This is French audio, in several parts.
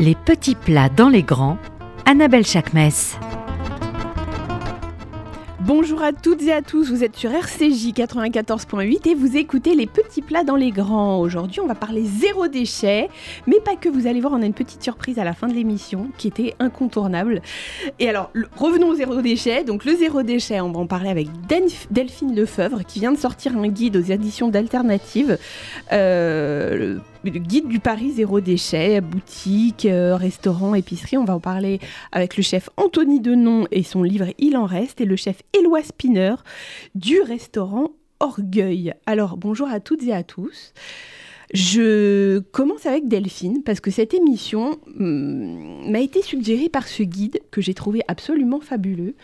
Les petits plats dans les grands, Annabelle Chakmes. Bonjour à toutes et à tous, vous êtes sur RCJ 94.8 et vous écoutez les petits plats dans les grands. Aujourd'hui, on va parler zéro déchet, mais pas que, vous allez voir, on a une petite surprise à la fin de l'émission qui était incontournable. Et alors, revenons au zéro déchet. Donc, le zéro déchet, on va en parler avec Delphine Lefebvre qui vient de sortir un guide aux éditions d'Alternatives. Euh, le guide du Paris zéro déchet, boutique, euh, restaurant, épicerie. On va en parler avec le chef Anthony Denon et son livre Il en reste et le chef Éloi Spinner du restaurant Orgueil. Alors bonjour à toutes et à tous. Je commence avec Delphine parce que cette émission hmm, m'a été suggérée par ce guide que j'ai trouvé absolument fabuleux.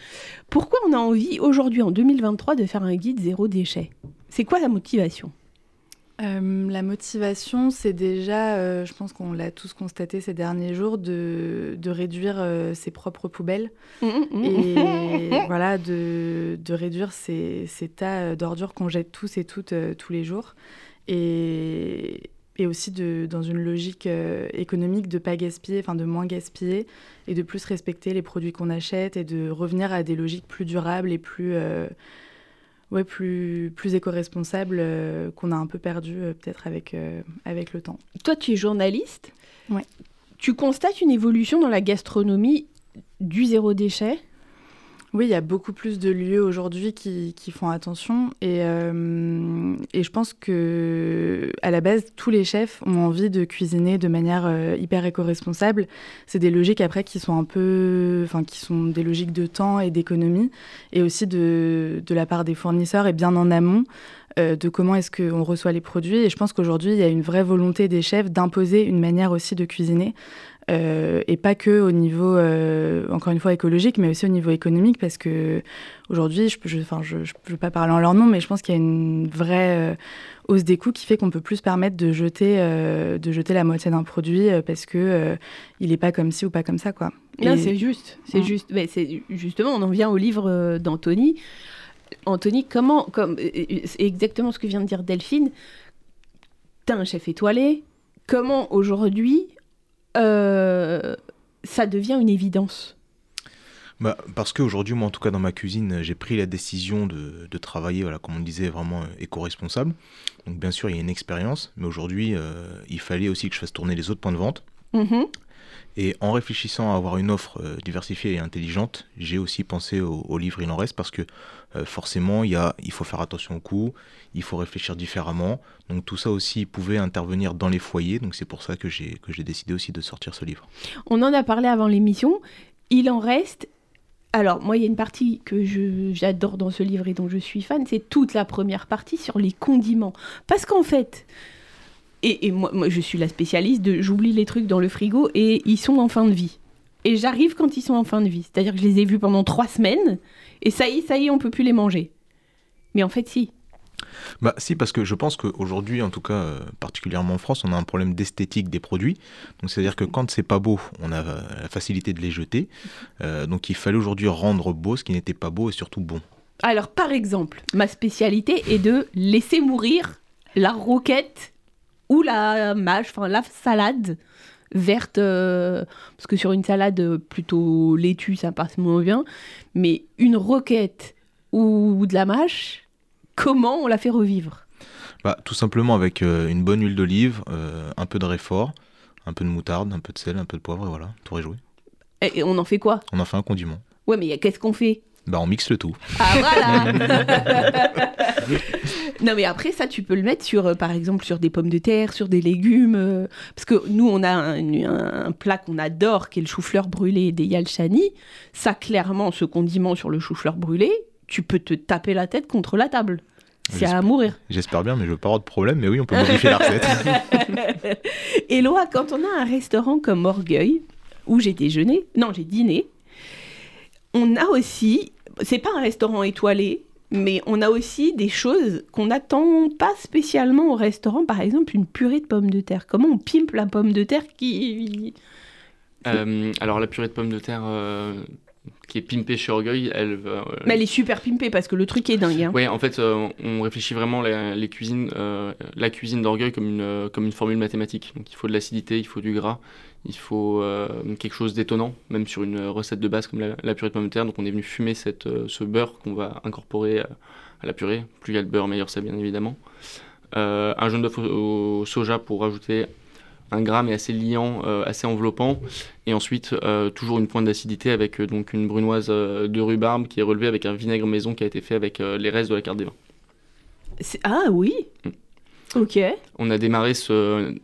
Pourquoi on a envie aujourd'hui en 2023 de faire un guide zéro déchet? C'est quoi la motivation? Euh, la motivation, c'est déjà, euh, je pense qu'on l'a tous constaté ces derniers jours, de, réduire euh, ses propres poubelles mmh, mmh, mmh. et voilà, de, réduire ces, tas d'ordures qu'on jette tous et toutes tous les jours. Et, et aussi de, dans une logique économique de pas gaspiller, enfin de moins gaspiller et de plus respecter les produits qu'on achète et de revenir à des logiques plus durables et plus ouais, plus, plus éco-responsable euh, qu'on a un peu perdu euh, peut-être avec, euh, avec le temps. Toi, tu es journaliste. Ouais. Tu constates une évolution dans la gastronomie du zéro déchet? Oui, il y a beaucoup plus de lieux aujourd'hui qui, font attention et, euh, et, je pense que à la base, tous les chefs ont envie de cuisiner de manière euh, hyper éco-responsable. C'est des logiques après qui sont un peu, enfin qui sont des logiques de temps et d'économie et aussi de, de la part des fournisseurs et bien en amont. Euh, de comment est-ce qu'on reçoit les produits. Et je pense qu'aujourd'hui, il y a une vraie volonté des chefs d'imposer une manière aussi de cuisiner. Euh, et pas que au niveau, euh, encore une fois, écologique, mais aussi au niveau économique, parce que aujourd'hui, je ne je, je, peux pas parler en leur nom, mais je pense qu'il y a une vraie hausse des coûts qui fait qu'on peut plus se permettre de jeter, de jeter la moitié d'un produit parce que il n'est pas comme ci ou pas comme ça, quoi. Non, c'est juste, c'est hein. juste. Mais c'est justement, on en vient au livre d'Anthony. Anthony, comment, comme, c'est exactement ce que vient de dire Delphine, t'as un chef étoilé, comment aujourd'hui euh, ça devient une évidence bah, parce qu'aujourd'hui, moi en tout cas dans ma cuisine, j'ai pris la décision de, de, travailler, voilà, comme on disait, vraiment euh, éco-responsable. Donc bien sûr, il y a une expérience, mais aujourd'hui, euh, il fallait aussi que je fasse tourner les autres points de vente. Mm-hmm. Et en réfléchissant à avoir une offre euh, diversifiée et intelligente, j'ai aussi pensé au, livre Il en reste parce que euh, forcément, il, y a, il faut faire attention au coût, il faut réfléchir différemment. Donc tout ça aussi pouvait intervenir dans les foyers. Donc c'est pour ça que j'ai, que j'ai décidé aussi de sortir ce livre. On en a parlé avant l'émission. Il en reste. Alors, moi, il y a une partie que j'adore dans ce livre et dont je suis fan, c'est toute la première partie sur les condiments. Parce qu'en fait, et, moi, je suis la spécialiste de j'oublie les trucs dans le frigo et ils sont en fin de vie. Et j'arrive quand ils sont en fin de vie. C'est-à-dire que je les ai vus pendant trois semaines et ça y est, ça y est, on peut plus les manger. Mais en fait, si. Bah si, parce que je pense qu'aujourd'hui, en tout cas, euh, particulièrement en France, on a un problème d'esthétique des produits. Donc c'est-à-dire que quand c'est pas beau, on a la facilité de les jeter. Euh, donc il fallait aujourd'hui rendre beau ce qui n'était pas beau et surtout bon. Alors par exemple, ma spécialité est de laisser mourir la roquette ou la mâche, enfin la salade verte, euh, parce que sur une salade euh, plutôt laitue, ça passe moins bien, mais une roquette ou de la mâche, comment on la fait revivre? Bah, Tout simplement avec euh, une bonne huile d'olive, un peu de réfort, un peu de moutarde, un peu de sel, un peu de poivre, et voilà, tout réjoui. Et, on en fait quoi? On en fait un condiment. Ouais, mais qu'est-ce qu'on fait? Bah, on mixe le tout. Ah voilà Non mais après ça tu peux le mettre sur euh, par exemple sur des pommes de terre, sur des légumes euh, parce que nous on a un, plat qu'on adore qui est le chou-fleur brûlé des yalchani. Ça clairement ce condiment sur le chou-fleur brûlé, tu peux te taper la tête contre la table. C'est à mourir. J'espère bien, mais je veux pas avoir de problème. Mais oui, on peut modifier la recette. Et Loa, quand on a un restaurant comme Orgueil, où j'ai déjeuné, non, j'ai dîné, on a aussi, c'est pas un restaurant étoilé, mais on a aussi des choses qu'on n'attend pas spécialement au restaurant. Par exemple, une purée de pommes de terre. Comment on pimpe la pomme de terre qui... Euh, alors la purée de pommes de terre, euh, qui est pimpée chez Orgueil, elle va. Mais elle est super pimpée parce que le truc est dingue. Hein. Oui, en fait, on réfléchit vraiment les cuisines, la cuisine d'Orgueil comme une, comme une formule mathématique. Donc il faut de l'acidité, il faut du gras, il faut quelque chose d'étonnant, même sur une recette de base comme la, purée de pommes de terre. Donc on est venu fumer cette, ce beurre qu'on va incorporer à, la purée. Plus il y a de beurre, meilleur c'est bien évidemment. un jaune d'œuf au, soja pour rajouter un gramme est assez liant, euh, assez enveloppant. Et ensuite, euh, toujours une pointe d'acidité avec euh, donc une brunoise de rhubarbe qui est relevée avec un vinaigre maison qui a été fait avec les restes de la carte des vins. Ah oui mm. Ok. On a démarré ce...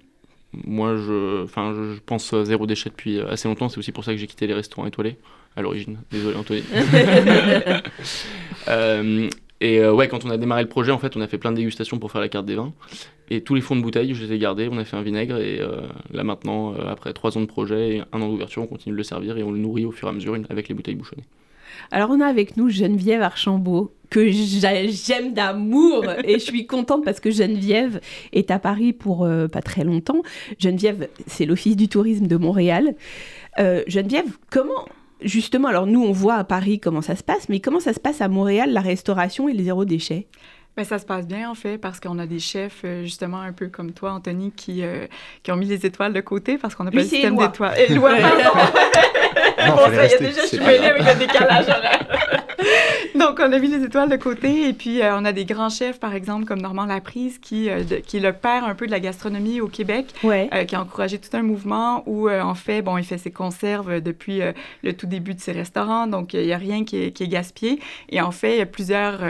Moi, je, enfin, je pense zéro déchet depuis assez longtemps. C'est aussi pour ça que j'ai quitté les restaurants étoilés à l'origine. Désolé, Anthony. Et ouais, quand on a démarré le projet, en fait, on a fait plein de dégustations pour faire la carte des vins. Et tous les fonds de bouteille, je les ai gardés. On a fait un vinaigre. Et euh, là, maintenant, euh, après trois ans de projet et un an d'ouverture, on continue de le servir et on le nourrit au fur et à mesure avec les bouteilles bouchonnées. Alors, on a avec nous Geneviève Archambault, que j'aime d'amour. et je suis contente parce que Geneviève est à Paris pour euh, pas très longtemps. Geneviève, c'est l'Office du tourisme de Montréal. Geneviève, comment justement, alors nous, on voit à Paris comment ça se passe, mais comment ça se passe à Montréal, la restauration et les zéro déchet? Ben, ça se passe bien, en fait, parce qu'on a des chefs, euh, justement, un peu comme toi, Anthony, qui, euh, qui ont mis les étoiles de côté parce qu'on n'a pas le système d'étoiles. Éloi, pardon! Bon, ça y est, déjà, je suis mêlée avec le décalage Donc, on a mis les étoiles de côté et puis euh, on a des grands chefs, par exemple, comme Normand Laprise, qui, euh, qui est le père un peu de la gastronomie au Québec, euh, qui a encouragé tout un mouvement où, en fait, bon, il fait ses conserves depuis le tout début de ses restaurants, donc il n'y a rien qui est, qui est, gaspillé. Et en fait, il y a plusieurs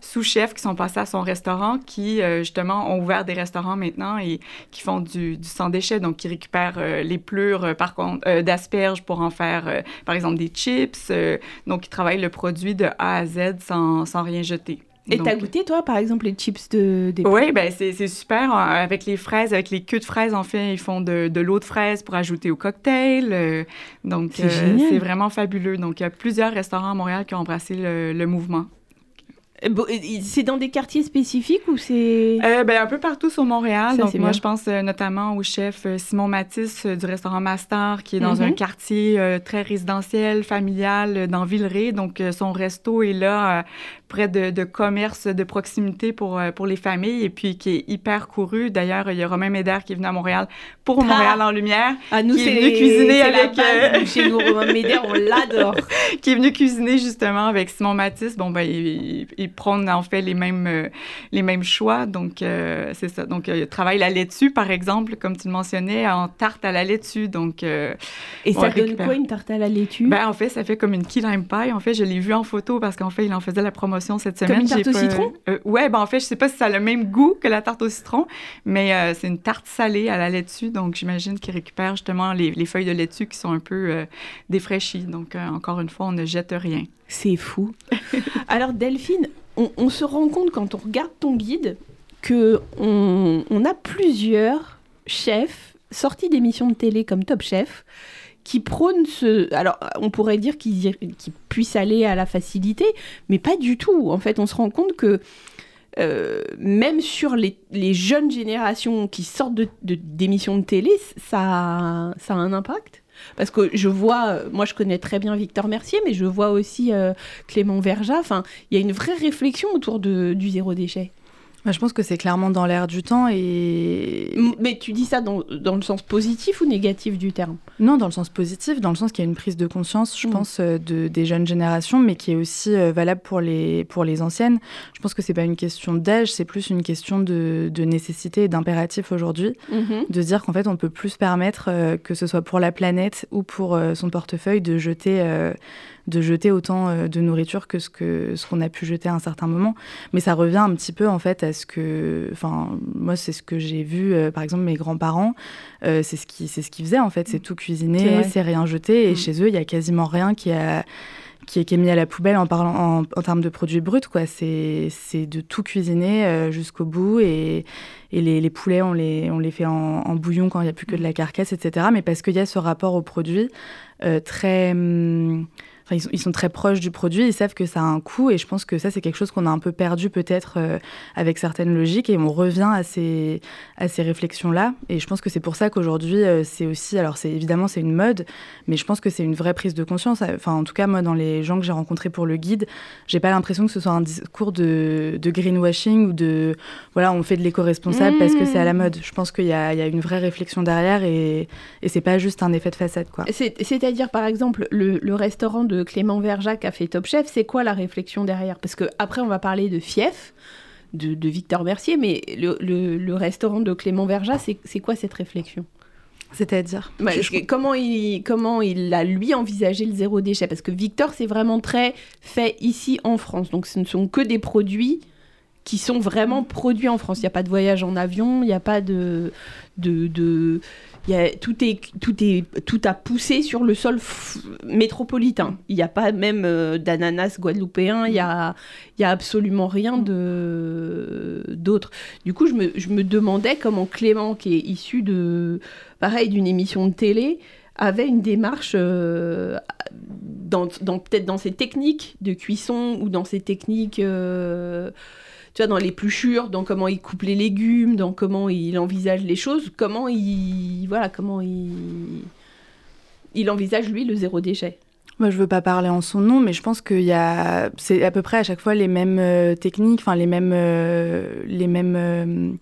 sous-chefs qui sont passés à son restaurant qui, justement, ont ouvert des restaurants maintenant et qui font du, du sans-déchet, donc qui récupèrent les plures, par contre, d'asperges pour en faire, par exemple, des chips. donc, ils travaillent le produit de A à Z sans, sans rien jeter. Et t'as goûté, toi, par exemple, les chips de... Des... Oui, ben c'est super. Avec les fraises, avec les queues de fraises, en fait, ils font de, de l'eau de fraise pour ajouter au cocktail. Euh, donc, c'est euh, vraiment fabuleux. Donc, il y a plusieurs restaurants à Montréal qui ont embrassé le mouvement. Euh, c'est dans des quartiers spécifiques ou c'est... Euh, ben, un peu partout sur Montréal. Donc, moi, je pense euh, notamment au chef Simon Matisse du restaurant Master, qui est dans un mhm. quartier très résidentiel, familial, dans Villeray. Donc, son resto est là près de, de commerces de proximité pour, pour les familles et puis qui est hyper couru. D'ailleurs, il y a Romain Médère qui est venu à Montréal pour ah! Montréal en lumière. Ah, nous, qui est venu cuisiner avec... Chez nous, Romain Médère, on l'adore. qui est venu cuisiner justement avec Simon Matisse. Bon, ben, il prône en fait les mêmes, euh, les mêmes choix. Donc, euh, c'est ça. Donc, il travaille la laitue, par exemple, comme tu le mentionnais, en tarte à la laitue. Donc, euh, Et ça donne quoi, une tarte à la laitue? Ben, en fait, ça fait comme une key lime pie. En fait, je l'ai vu en photo parce qu'en fait, il en faisait la promotion cette semaine. Comme une tarte au citron? ouais, ben, en fait, je sais pas si ça a le même goût que la tarte au citron, mais c'est une tarte salée à la laitue. Donc, j'imagine qu'il récupère justement les, les, feuilles de laitue qui sont un peu défraîchies. Donc, encore une fois, on ne jette rien. C'est fou. Alors, Delphine, on, se rend compte quand on regarde ton guide que on, a plusieurs chefs sortis d'émissions de télé comme Top Chef qui prônent ce... Alors, on pourrait dire qu'ils puissent aller à la facilité, mais pas du tout. En fait, on se rend compte que euh, même sur les, jeunes générations qui sortent d'émissions de, de télé, ça, ça a un impact parce que je vois, euh, moi je connais très bien Victor Mercier, mais je vois aussi euh, Clément Verja. Enfin, il y a une vraie réflexion autour de, du zéro déchet. Bah, je pense que c'est clairement dans l'air du temps et... Mais tu dis ça dans, dans, le sens positif ou négatif du terme? Non, dans le sens positif, dans le sens qu'il y a une prise de conscience, je mm. pense, euh, de, des jeunes générations, mais qui est aussi euh, valable pour les, pour les anciennes. Je pense que c'est pas une question d'âge, c'est plus une question de, de nécessité et d'impératif aujourd'hui, mm-hmm. de dire qu'en fait, on peut plus se permettre, euh, que ce soit pour la planète ou pour son portefeuille, de jeter de jeter autant de nourriture que ce que ce qu'on a pu jeter à un certain moment. Mais ça revient un petit peu en fait à que, enfin, moi c'est ce que j'ai vu, euh, par exemple mes grands-parents, euh, c'est ce qui c'est ce qu'ils faisaient en fait, c'est tout cuisiner, c'est rien jeter, et mm. chez eux il y a quasiment rien qui a qui est, mis à la poubelle en parlant en, termes de produits bruts quoi. C'est de tout cuisiner jusqu'au bout et, et les, les, poulets on les on les fait en, bouillon quand il n'y a plus que de la carcasse etc mais parce qu'il y a ce rapport au produit très hum, ils, sont, très proches du produit, ils savent que ça a un coût, et je pense que ça, c'est quelque chose qu'on a un peu perdu peut-être euh, avec certaines logiques, et on revient à ces, à ces réflexions-là. Et je pense que c'est pour ça qu'aujourd'hui, euh, c'est aussi, alors c'est évidemment c'est une mode, mais je pense que c'est une vraie prise de conscience. Enfin, en tout cas, moi, dans les gens que j'ai rencontrés pour le guide, j'ai pas l'impression que ce soit un discours de, de greenwashing ou de, voilà, on fait de l'éco-responsable parce que c'est à la mmh. mode. Je pense qu'il y, y a, une vraie réflexion derrière, et, et c'est pas juste un effet de façade, quoi. C'est-à-dire, par exemple, le, le restaurant de Clément Verjac a fait Top Chef, c'est quoi la réflexion derrière? Parce que après, on va parler de Fief, de, Victor Mercier, mais le, restaurant de Clément Verjac, c'est quoi cette réflexion? C'est-à-dire? Comment, il, comment il a lui envisagé le zéro déchet? Parce que Victor, c'est vraiment très fait ici en France. Donc ce ne sont que des produits qui sont vraiment produits en France. Il n'y a pas de voyage en avion, il n'y a pas de, de, de, tout, est, tout, est, tout a poussé sur le sol métropolitain. Il n'y a pas même euh, d'ananas guadeloupéen, il n'y a, y a absolument rien d'autre. Du coup, je me, demandais comment Clément, qui est issu de, pareil, d'une émission de télé, avait une démarche euh, dans, dans peut-être dans ses techniques de cuisson ou dans ses techniques euh, tu vois, dans l'épluchure, dans comment il coupe les légumes, dans comment il envisage les choses, comment il, voilà, comment il, il envisage lui le zéro déchet. Moi, je veux pas parler en son nom, mais je pense qu'il y a, c'est à peu près à chaque fois les mêmes euh, techniques, enfin les mêmes, euh, euh,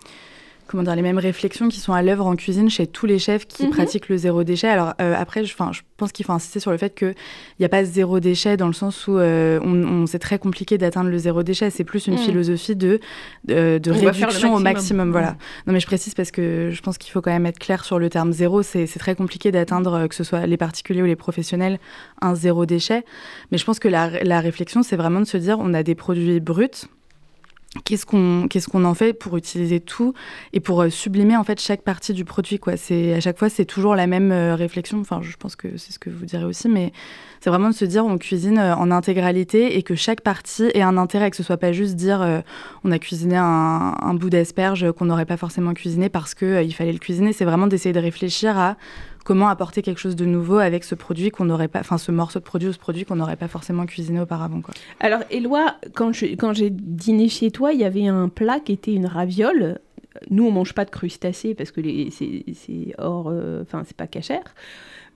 comment dire, les mêmes réflexions qui sont à l'œuvre en cuisine chez tous les chefs qui mhm. pratiquent le zéro déchet. Alors euh, après, je, je pense qu'il faut insister sur le fait qu'il n'y a pas zéro déchet dans le sens où euh, on, c'est très compliqué d'atteindre le zéro déchet. C'est plus une mhm. philosophie de, de, réduction au maximum. Voilà. Mhm. Non mais je précise parce que je pense qu'il faut quand même être clair sur le terme zéro. C'est très compliqué d'atteindre, euh, que ce soit les particuliers ou les professionnels, un zéro déchet. Mais je pense que la, la réflexion, c'est vraiment de se dire on a des produits bruts qu'est-ce qu'on qu'est-ce qu'on en fait pour utiliser tout et pour euh, sublimer en fait chaque partie du produit quoi. C'est à chaque fois c'est toujours la même euh, réflexion. Enfin je pense que c'est ce que vous direz aussi mais c'est vraiment de se dire on cuisine euh, en intégralité et que chaque partie ait un intérêt que ce soit pas juste dire on a cuisiné un, un bout d'asperge qu'on n'aurait pas forcément cuisiné parce que il fallait le cuisiner. C'est vraiment d'essayer de réfléchir à comment apporter quelque chose de nouveau avec ce produit qu'on n'aurait pas, enfin ce morceau de produit ou ce produit qu'on n'aurait pas forcément cuisiné auparavant. Quoi. Alors, Éloi, quand, quand j'ai dîné chez toi, il y avait un plat qui était une raviole. Nous, on mange pas de crustacés parce que c'est hors, euh, enfin c'est pas cachère.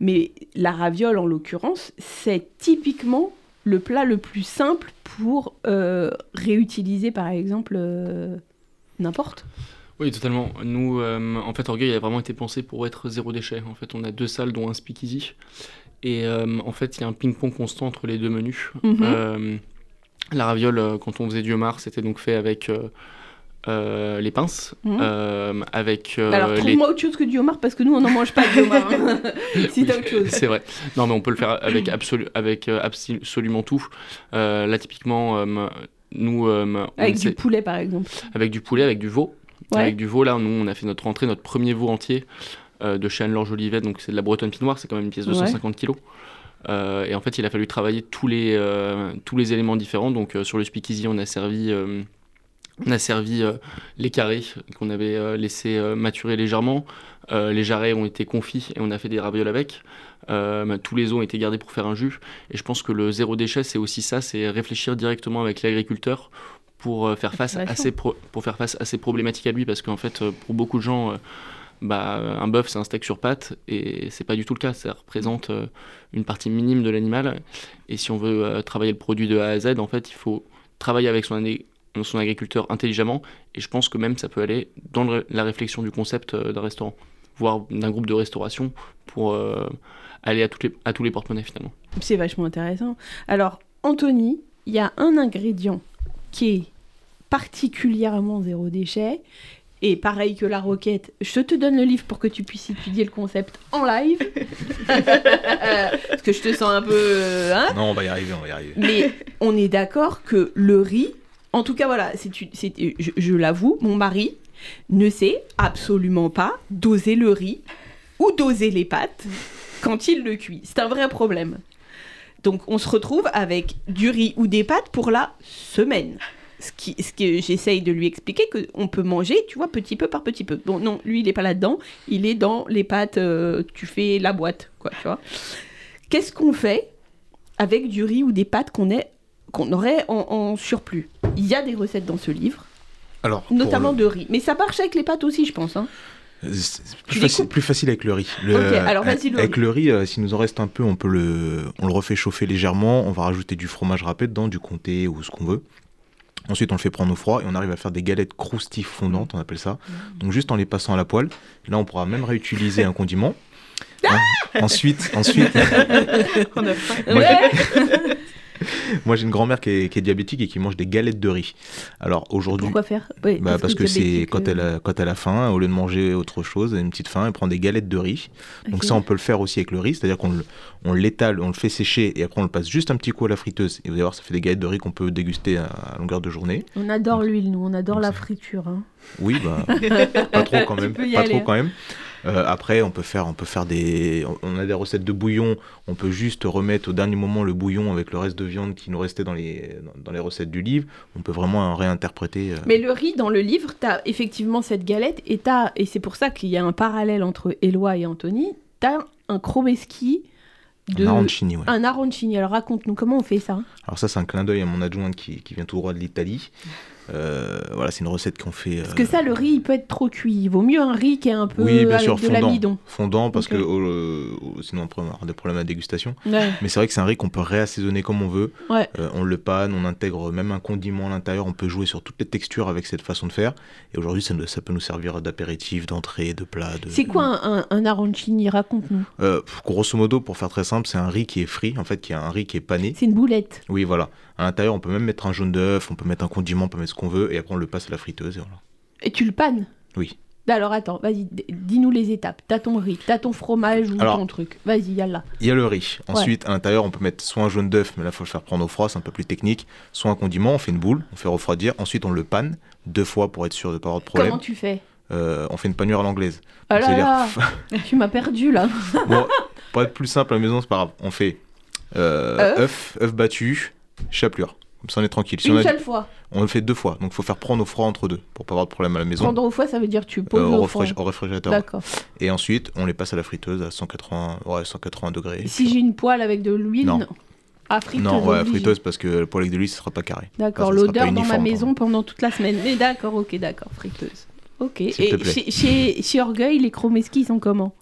Mais la raviole, en l'occurrence, c'est typiquement le plat le plus simple pour euh, réutiliser, par exemple, euh, n'importe. Oui, totalement. Nous, euh, en fait, Orgueil a vraiment été pensé pour être zéro déchet. En fait, on a deux salles, dont un speakeasy. Et euh, en fait, il y a un ping-pong constant entre les deux menus. Mhm. Euh, la raviole, quand on faisait du homard, c'était donc fait avec les pinces. Mhm. avec, Alors, trouve-moi autre chose que du homard, parce que nous, on n'en mange pas de homard. Hein. si autre chose. C'est vrai. Non, mais on peut le faire avec, absolu avec absolument tout. là, typiquement, nous... avec du poulet, par exemple. Avec du poulet, avec du veau. Avec du veau, là, nous, on a fait notre rentrée, notre premier veau entier euh, de chez Anne-Laure Jolivet, donc c'est de la bretonne pinoire, c'est quand même une pièce de 150 kg. Euh, et en fait, il a fallu travailler tous les, euh, tous les éléments différents. Donc, sur le speakeasy, on a servi, on a servi les carrés qu'on avait laissé maturer légèrement. les jarrets ont été confits et on a fait des ravioles avec. tous les os ont été gardés pour faire un jus. Et je pense que le zéro déchet, c'est aussi ça, c'est réfléchir directement avec l'agriculteur pour euh, faire face à ces pour faire face à ces problématiques à lui parce qu'en fait euh, pour beaucoup de gens euh, bah, un bœuf c'est un steak sur pâte et c'est pas du tout le cas. Ça représente une partie minime de l'animal. Et si on veut travailler le produit de A à Z en fait il faut travailler avec son, son agriculteur intelligemment. Et je pense que même ça peut aller dans la réflexion du concept d'un restaurant voire d'un groupe de restauration pour aller à, toutes les, à tous les porte-monnaies finalement. C'est vachement intéressant. Alors Anthony il y a un ingrédient qui est particulièrement zéro déchet. Et pareil que la roquette, je te donne le livre pour que tu puisses étudier le concept en live. Parce que je te sens un peu. Euh, hein non, on va y arriver, on va y arriver. Mais on est d'accord que le riz, en tout cas, voilà, c'est, je, je l'avoue, mon mari ne sait absolument pas doser le riz ou doser les pâtes quand il le cuit. C'est un vrai problème. Donc on se retrouve avec du riz ou des pâtes pour la semaine. Ce, qui, ce que j'essaye de lui expliquer, qu'on peut manger, tu vois, petit peu par petit peu. Bon, non, lui, il n'est pas là-dedans. Il est dans les pâtes, euh, tu fais la boîte, quoi, tu vois. Qu'est-ce qu'on fait avec du riz ou des pâtes qu'on aurait en, en surplus? Il y a des recettes dans ce livre, Alors, notamment le- de riz. Mais ça marche avec les pâtes aussi, je pense. hein. C'est plus, facile, plus facile avec le riz. Le- Ok, alors le Avec riz. le riz, euh, s'il nous en reste un peu, on peut le, on le refait chauffer légèrement. On va rajouter du fromage râpé dedans, du comté ou ce qu'on veut. Ensuite, on le fait prendre au froid et on arrive à faire des galettes croustilles fondantes, on appelle ça. Donc juste en les passant à la poêle. Là, on pourra même réutiliser un condiment. Hein. ensuite, ensuite, On a faim. Ouais. moi j'ai une grand-mère qui est, qui est diabétique et qui mange des galettes de riz. Alors aujourd'hui, Pourquoi faire Oui, bah, parce que c'est quand euh, elle a quand elle a faim, au lieu de manger autre chose, elle a une petite faim, elle prend des galettes de riz. Donc ça, on peut le faire aussi avec le riz, c'est-à-dire qu'on le- on l'étale, on le fait sécher et après on le passe juste un petit coup à la friteuse. Et vous allez voir, ça fait des galettes de riz qu'on peut déguster à, à longueur de journée. On adore l'huile, nous, on adore Donc la friture. hein. Oui, bah, pas trop quand même, peux y pas aller, trop hein. quand même. Euh, après, on peut faire, on peut faire des, on a des recettes de bouillon. On peut juste remettre au dernier moment le bouillon avec le reste de viande qui nous restait dans les, dans, les recettes du livre. On peut vraiment réinterpréter. euh, Mais le riz, dans le livre, t'as effectivement cette galette et t'as, et c'est pour ça qu'il y a un parallèle entre Éloi et Anthony, t'as un chromeski de... un arancini, ouais. Un arancini. Alors raconte-nous, comment on fait ça? Alors ça, c'est un clin d'œil à mon adjointe qui, qui vient tout droit de l'Italie. Euh, voilà, c'est une recette qu'on fait. Parce que ça, le riz, il peut être trop cuit. Il vaut mieux un riz qui est un peu oui, bien avec sûr, de fondant. l'amidon. Fondant, parce que euh, euh, sinon on va avoir des problèmes à dégustation. Ouais. Mais c'est vrai que c'est un riz qu'on peut réassaisonner comme on veut. Ouais. Euh, on le panne, on intègre même un condiment à l'intérieur. On peut jouer sur toutes les textures avec cette façon de faire. Et aujourd'hui, ça, peut nous servir d'apéritif, d'entrée, de plat. De... C'est quoi un, un, un arancini? Raconte-nous. Euh, Grosso modo, pour faire très simple, c'est un riz qui est frit, en fait, qui est un riz qui est pané. C'est une boulette. Oui, voilà. À l'intérieur, on peut même mettre un jaune d'œuf, on peut mettre un condiment, on peut mettre ce qu'on veut, et après on le passe à la friteuse. Et voilà. Et tu le pannes Oui. Alors attends, vas-y, dis-nous les étapes. T'as ton riz, t'as ton fromage ou Alors- ton truc. Vas-y, yalla. Il y a le riz. Ensuite, à l'intérieur, on peut mettre soit un jaune d'œuf, mais là, il faut le faire prendre au froid, c'est un peu plus technique. Soit un condiment, on fait une boule, on fait refroidir. Ensuite, on le panne deux fois pour être sûr de ne pas avoir de problème. Comment tu fais? Euh, on fait une panure à l'anglaise. Ah là là, tu m'as perdu là. Bon, pour être plus simple à la maison, c'est pas grave. On fait euh, Œuf. œuf, œuf battu, chapelure. Comme ça, on est tranquille. Si Une on, a- seule fois. on le fait deux fois, donc il faut faire prendre au froid entre deux pour pas avoir de problème à la maison. Prendre au foie, ça veut dire tu poses Euh, au au, fond. réfrigé- au réfrigérateur. D'accord. Et ensuite, on les passe à la friteuse à 180, ouais, 180 degrés. Si j'ai une poêle avec de l'huile, Non. non. Ah, friteuse. non, ouais, obligé. friteuse parce que le poêle avec de l'huile, ce sera pas carré. D'accord, Enfin, l'odeur dans ma maison pendant toute la semaine. Mais d'accord, ok, d'accord, friteuse. Ok. S'il te Et plaît. chez, chez, chez Orgueil, les chromeski sont comment?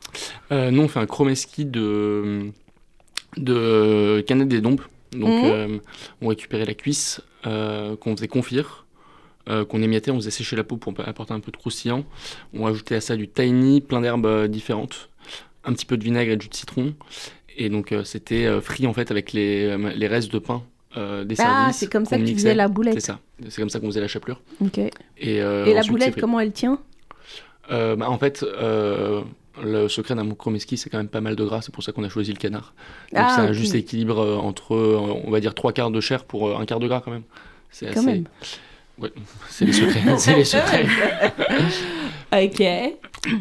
Euh, nous, on fait un chromeski de, de canettes des dompes. Donc, Mhm. euh, on récupérait la cuisse euh, qu'on faisait confire, euh, qu'on émiettait, on faisait sécher la peau pour apporter un peu de croustillant. On rajoutait à ça du tahini, plein d'herbes euh, différentes, un petit peu de vinaigre et de jus de citron. Et donc, euh, c'était frit en fait avec les, les restes de pain des Ah, services. c'est comme ça qu'on que tu mixait. faisais la C'est boulette. ça. C'est comme ça qu'on faisait la chapelure. Ok. Et, Et la c'est boulette, comment elle tient? Bah, En fait, le secret d'un chromeski, c'est quand même pas mal de gras. C'est pour ça qu'on a choisi le canard. Donc Ah, c'est un juste équilibre euh, entre, euh, on va dire, trois quarts de chair pour euh, un quart de gras quand même. C'est Quand assez- même. Ouais, c'est les secrets. c'est les secrets. Ok.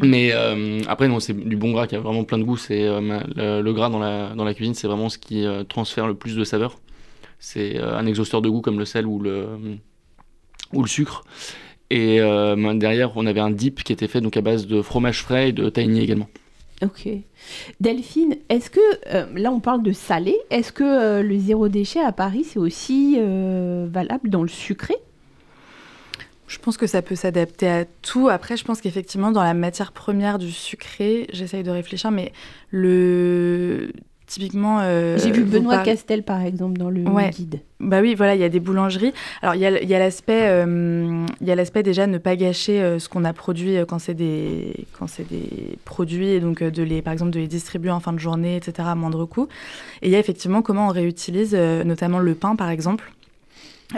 Mais euh, après, non, c'est du bon gras qui a vraiment plein de goût. C'est euh, le, le gras dans la, dans la cuisine, c'est vraiment ce qui euh, transfère le plus de saveur. C'est un exhausteur de goût comme le sel ou le, ou le sucre. Et euh, derrière, on avait un dip qui était fait donc à base de fromage frais et de tahini également. Ok. Delphine, est-ce que, euh, là on parle de salé, est-ce que euh, le zéro déchet à Paris c'est aussi euh, valable dans le sucré? Je pense que ça peut s'adapter à tout. Après, je pense qu'effectivement, dans la matière première du sucré, j'essaye de réfléchir, mais le. Typiquement. euh, J'ai vu Benoît Castel par exemple dans le Ouais. guide. Bah oui, voilà, il y a des boulangeries. Alors, il y a, l'aspect, euh, il y a l'aspect déjà ne pas gâcher euh, ce qu'on a produit euh, quand c'est des, quand c'est des produits, et donc euh, de les, par exemple, de les distribuer en fin de journée, etc., à moindre coût. Et il y a effectivement comment on réutilise, euh, notamment le pain, par exemple.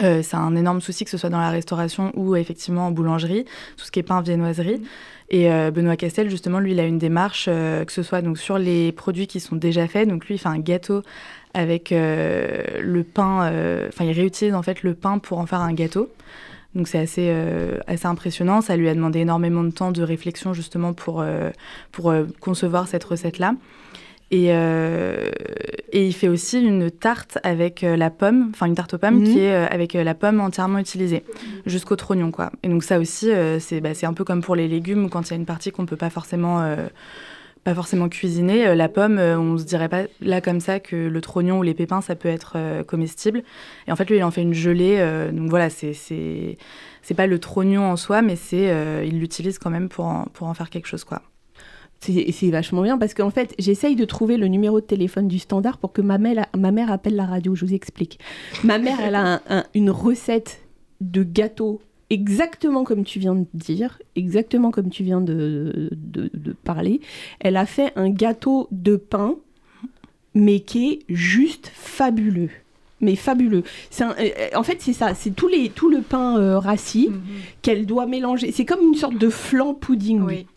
Euh, c'est un énorme souci que ce soit dans la restauration ou effectivement en boulangerie, tout ce qui est pain, viennoiserie. Et euh, Benoît Castel, justement, lui, il a une démarche, euh, que ce soit donc sur les produits qui sont déjà faits. Donc lui, il fait un gâteau avec le pain. Enfin, il réutilise en fait le pain pour en faire un gâteau. Donc c'est assez, euh, assez impressionnant. Ça lui a demandé énormément de temps de réflexion justement pour, euh, pour euh, concevoir cette recette-là. Et, euh, et il fait aussi une tarte avec euh, la pomme, enfin une tarte aux pommes Mhm. qui est euh, avec euh, la pomme entièrement utilisée, jusqu'au trognon quoi. Et donc ça aussi, euh, c'est bah, un peu comme pour les légumes, quand il y a une partie qu'on peut pas forcément euh, pas forcément cuisiné. la pomme, on se dirait pas là comme ça que le trognon ou les pépins, ça peut être comestible. Et en fait, lui, il en fait une gelée. donc voilà, c'est c'est pas le trognon en soi, mais c'est il l'utilise quand même pour en, pour en faire quelque chose, quoi. C'est vachement bien parce qu'en fait, j'essaye de trouver le numéro de téléphone du standard pour que ma mère, ma mère appelle la radio. Je vous explique. Ma mère, elle a une recette de gâteau exactement comme tu viens de dire, exactement comme tu viens de, de, parler. Elle a fait un gâteau de pain, mais qui est juste fabuleux mais fabuleux. Un, euh, en fait, c'est ça, c'est tout, les, tout le pain euh, rassis mhm. qu'elle doit mélanger. C'est comme une sorte de flan pudding. Oui.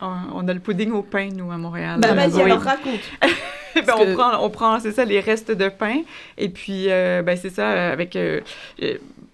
On, a le pudding au pain, nous, à Montréal. Bah, vas-y, alors raconte. ben, on, prend, on prend, c'est ça, les restes de pain. Et puis, euh, ben, c'est ça, avec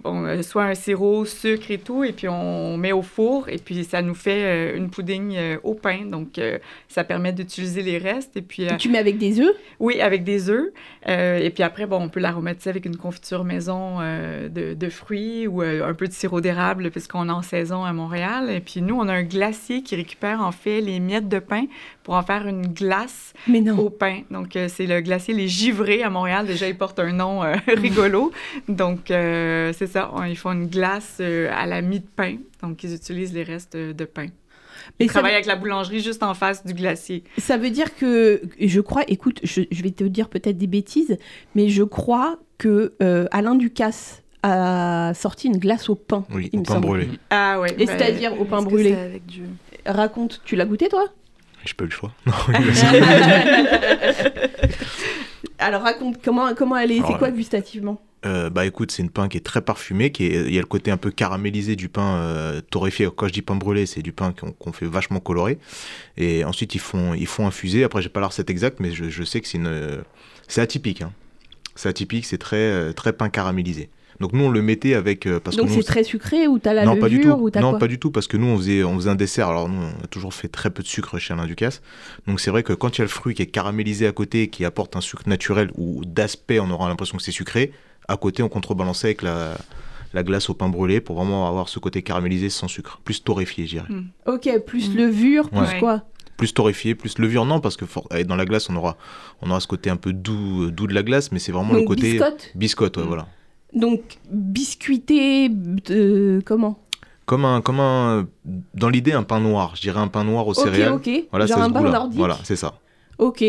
bon, soit un sirop, sucre et tout, et puis on met au four, et puis ça nous fait une pudding au pain. Donc, ça permet d'utiliser les restes. Et puis, tu mets avec des œufs? Oui, avec des œufs. et puis après, bon, on peut l'aromatiser avec une confiture maison de, de, fruits ou un peu de sirop d'érable, puisqu'on est en saison à Montréal. Et puis nous, on a un glacier qui récupère en fait les miettes de pain pour en faire une glace au pain. Donc, c'est le glacier Les Givrés à Montréal. Déjà, il porte un nom rigolo. Donc, c'est ça, ils font une glace à la mie de pain. Donc, ils utilisent les restes de pain. Ils travaillent avec la boulangerie juste en face du glacier. Ça veut dire que, je crois, écoute, je, vais te dire peut-être des bêtises, mais je crois que euh, Alain Ducasse a sorti une glace au pain. Oui, au pain brûlé. Ah ouais. Et c'est-à-dire au pain brûlé. Avec Raconte, tu l'as goûté toi? J'ai pas eu le choix. Alors raconte, comment, comment elle est, c'est quoi gustativement? euh, bah écoute, c'est une pain qui est très parfumée, qui est, il y a le côté un peu caramélisé du pain euh, torréfié. Quand je dis pain brûlé, c'est du pain qu'on fait vachement coloré. Et ensuite ils font, ils font infuser. Après j'ai pas la recette exacte, mais je, sais que c'est une, c'est atypique. Hein. C'est atypique, c'est très, euh, très pain caramélisé. Donc nous on le mettait avec parce Donc c'est très sucré ou t'as la non, levure pas du tout. ou Non pas du tout parce que nous on faisait on faisait un dessert. Alors nous on a toujours fait très peu de sucre chez Alain Ducasse. Donc c'est vrai que quand il y a le fruit qui est caramélisé à côté qui apporte un sucre naturel ou d'aspect on aura l'impression que c'est sucré à côté, on contrebalançait avec la, la glace au pain brûlé pour vraiment avoir ce côté caramélisé sans sucre, plus torréfié, je dirais. Hmm. Ok, plus hmm. levure, plus quoi plus torréfié, plus levure, non, parce que dans la glace, on aura, on aura ce côté un peu doux, doux de la glace, mais c'est vraiment le côté. Biscotte Biscotte, ouais, voilà. Donc, biscuité, de... comment? Comme un, comme un, dans l'idée, un pain noir. Je dirais un pain noir au céréales. Ok, ok. Voilà, Genre un pain nordique. Voilà, c'est ça. Ok.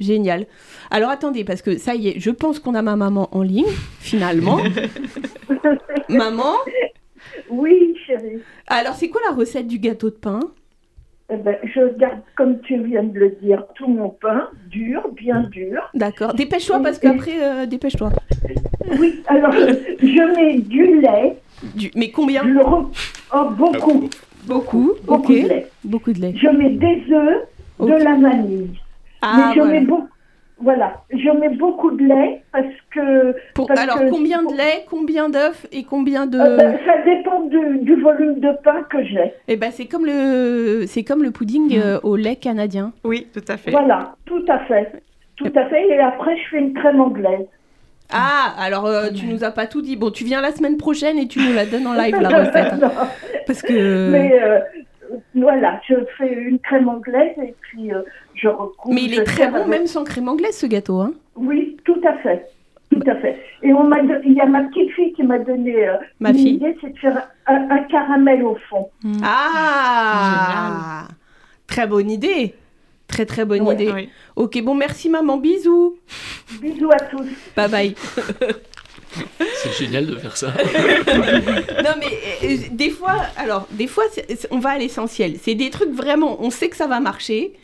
Génial. Alors attendez, parce que ça y est, je pense qu'on a ma maman en ligne, finalement. maman? Oui, chérie. Alors c'est quoi la recette du gâteau de pain? Eh ben, je garde, comme tu viens de le dire, tout mon pain, dur, bien dur. D'accord. Dépêche-toi, parce qu'après, euh, dépêche-toi. Oui, alors, je mets du lait. Du... Mais combien oh, beaucoup. Beaucoup, beaucoup de lait. Beaucoup de lait. Je mets des œufs, de la vanille. Ah, je voilà. mets beaucoup. Voilà, je mets beaucoup de lait parce que. alors, combien de lait, combien d'œufs et combien de. Euh, ben, ça dépend du, volume de pain que j'ai. Eh ben, c'est comme le, c'est comme le pudding mm. euh, au lait canadien. Oui, tout à fait. Voilà, tout à fait, tout à fait. Et après, je fais une crème anglaise. Ah, alors euh, tu nous as pas tout dit. Bon, tu viens la semaine prochaine et tu nous la donnes en live la recette. Parce que. Mais voilà, je fais une crème anglaise et puis je recouvre. Mais il est très bon, même sans crème anglaise, ce gâteau. Hein oui, tout à fait. Tout à fait. Et on m'a, il y a ma petite fille qui m'a donné euh, ma une fille. idée, c'est de faire un, caramel au fond. Ah Très bonne idée. Très très bonne idée. Ok, bon, merci maman. Bisous. Bisous à tous. Bye bye. C'est génial de faire ça. non mais euh, des fois, alors des fois, on va à l'essentiel. C'est des trucs vraiment, on sait que ça va marcher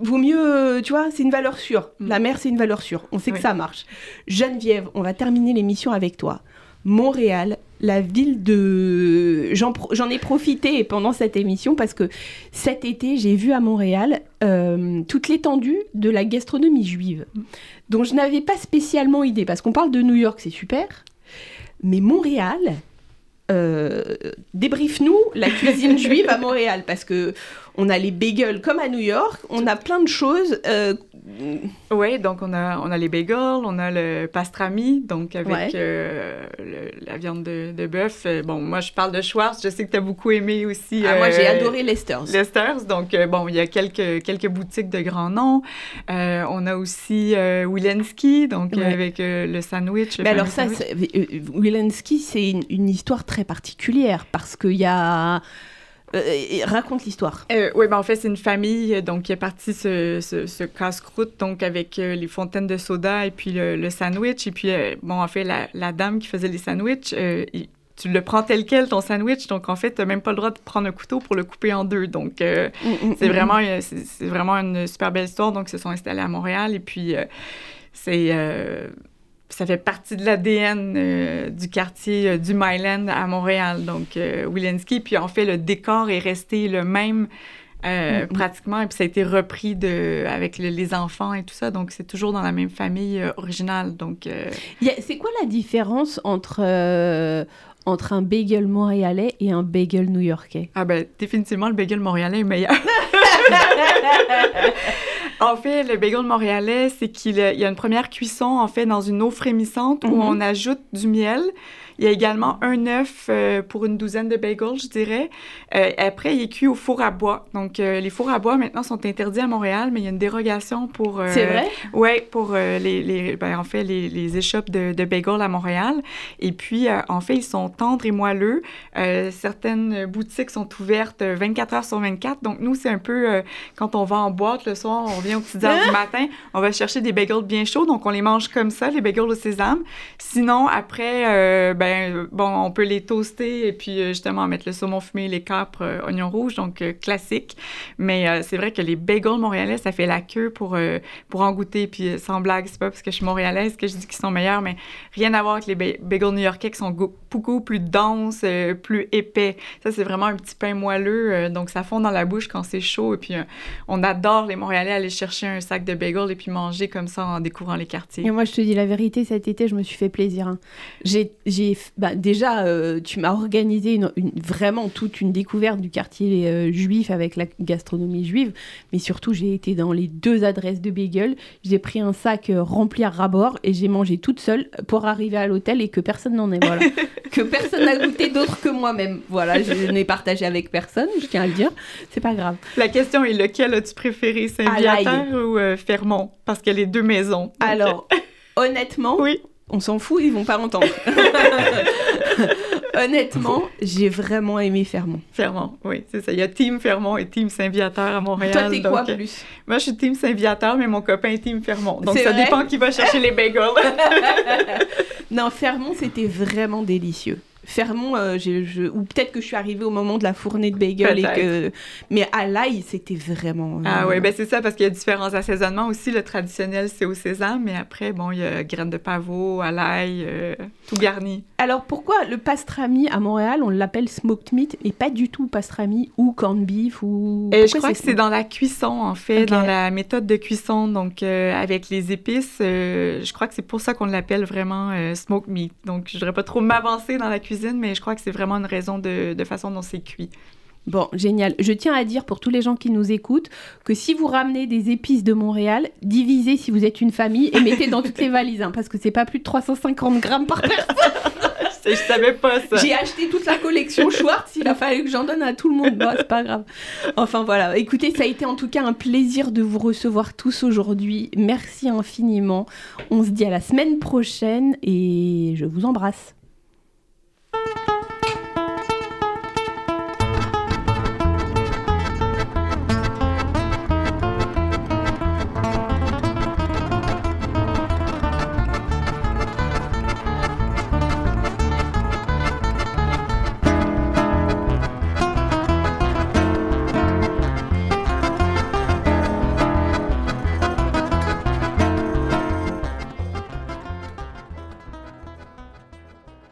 vaut mieux, tu vois, c'est une valeur sûre. Mm. La mer, c'est une valeur sûre. On sait que ça marche. Geneviève, on va terminer l'émission avec toi. Montréal, la ville de... J'en ai profité pendant cette émission parce que cet été, j'ai vu à Montréal euh, toute l'étendue de la gastronomie juive, dont je n'avais pas spécialement idée, parce qu'on parle de New York, c'est super, mais Montréal, euh, débriefe-nous la cuisine juive à Montréal parce que on a les bagels comme à New York, on a plein de choses. Euh, Oui, donc on a, on a les bagels, on a le pastrami, donc avec euh, la viande de, de bœuf. Euh, bon, moi, je parle de Schwartz, je sais que tu as beaucoup aimé aussi. Ah, moi, j'ai adoré Lester's. Lester's, donc bon, il y a quelques, quelques boutiques de grands noms. on a aussi Wilensky, donc avec le sandwich. Mais alors ça, Wilensky, c'est une, une, histoire très particulière parce qu'il y a... Euh, raconte l'histoire. Euh, oui, ben en fait, c'est une famille donc, qui est partie ce, ce, casse-croûte donc avec euh, les fontaines de soda et puis le, sandwich. Et puis, bon, en fait, la, la, dame qui faisait les sandwichs, tu le prends tel quel, ton sandwich. Donc, en fait, tu n'as même pas le droit de prendre un couteau pour le couper en deux. Donc, mm, mm, c'est mm, vraiment, c'est vraiment une super belle histoire. Donc, ils se sont installés à Montréal. Et puis, c'est ça fait partie de l'ADN euh, du quartier euh, du Myland à Montréal, donc euh, Puis en fait, le décor est resté le même euh, mm-hmm. pratiquement, et puis ça a été repris de, avec les enfants et tout ça, donc c'est toujours dans la même famille originale. Donc, c'est quoi la différence entre entre un bagel montréalais et un bagel new-yorkais? Ah ben définitivement le bagel montréalais est meilleur. En fait, le bagel montréalais, c'est qu'il y a une première cuisson, en fait, dans une eau frémissante où mhm. on ajoute du miel. Il y a également un œuf euh, pour une douzaine de bagels, je dirais. Euh, après, il est cuit au four à bois. Donc, euh, les fours à bois, maintenant, sont interdits à Montréal, mais il y a une dérogation pour... C'est vrai? Oui, pour les, les ben, en fait, les, les échoppes de, de bagels à Montréal. Et puis, en fait, ils sont tendres et moelleux. certaines boutiques sont ouvertes 24 heures sur 24. Donc, nous, c'est un peu... quand on va en boîte le soir, on vient aux petites heures du matin, on va chercher des bagels bien chauds. Donc, on les mange comme ça, les bagels au sésame. Sinon, après, ben, ben, bon, on peut les toaster et puis euh, justement mettre le saumon fumé, les capres, euh, oignons rouges, donc euh, classique. Mais c'est vrai que les bagels montréalais, ça fait la queue pour, en goûter. Puis sans blague, c'est pas parce que je suis montréalaise que je dis qu'ils sont meilleurs, mais rien à voir avec les bagels new-yorkais qui sont beaucoup plus denses, plus épais. Ça, c'est vraiment un petit pain moelleux, donc ça fond dans la bouche quand c'est chaud. Et puis on adore les Montréalais aller chercher un sac de bagels et puis manger comme ça en découvrant les quartiers. Et moi, je te dis la vérité, cet été, je me suis fait plaisir. Hein. J'ai bah, déjà, euh, tu m'as organisé une, vraiment toute une découverte du quartier euh, juif avec la gastronomie juive, mais surtout, j'ai été dans les deux adresses de bagel. J'ai pris un sac euh, rempli à rabord et j'ai mangé toute seule pour arriver à l'hôtel et que personne n'en ait. Voilà. que personne n'a goûté d'autre que moi-même. Voilà, je n'ai partagé avec personne, je tiens à le dire. C'est pas grave. La question est lequel as-tu préféré, Saint-Viateur ou Fermont? Parce a les deux maisons. Alors, honnêtement, oui on s'en fout, ils vont pas entendre. Honnêtement, j'ai vraiment aimé Fermont. Fermont, oui, c'est ça. Il y a Team Fermont et Team Saint-Viateur à Montréal. Toi, t'es quoi plus? Moi, je suis Team Saint-Viateur, mais mon copain est Team Fermont. Donc, ça dépend qui va chercher les bagels. non, Fermont, c'était vraiment délicieux. Fermont, euh, ou peut-être que je suis arrivée au moment de la fournée de bagel et que... Mais à l'ail, c'était vraiment... Ah oui, ben c'est ça, parce qu'il y a différents assaisonnements aussi. Le traditionnel, c'est au sésame, mais après, bon, il y a graines de pavot, à l'ail, euh, tout garni. Alors, pourquoi le pastrami à Montréal, on l'appelle smoked meat, et pas du tout pastrami ou corned beef ou... Et je crois que c'est dans la cuisson, en fait, dans la méthode de cuisson, donc euh, avec les épices. je crois que c'est pour ça qu'on l'appelle vraiment smoked meat. Donc, je voudrais pas trop m'avancer dans la cuisine mais je crois que c'est vraiment une raison de, façon dont c'est cuit. Bon, génial. Je tiens à dire pour tous les gens qui nous écoutent que si vous ramenez des épices de Montréal, divisez si vous êtes une famille et mettez dans toutes les valises, hein, parce que c'est pas plus de 350 grammes par personne. je savais pas ça. J'ai acheté toute la collection Schwartz, il a fallu que j'en donne à tout le monde. Bon, c'est pas grave. Enfin voilà, écoutez, ça a été en tout cas un plaisir de vous recevoir tous aujourd'hui. Merci infiniment. On se dit à la semaine prochaine et je vous embrasse. Thank you.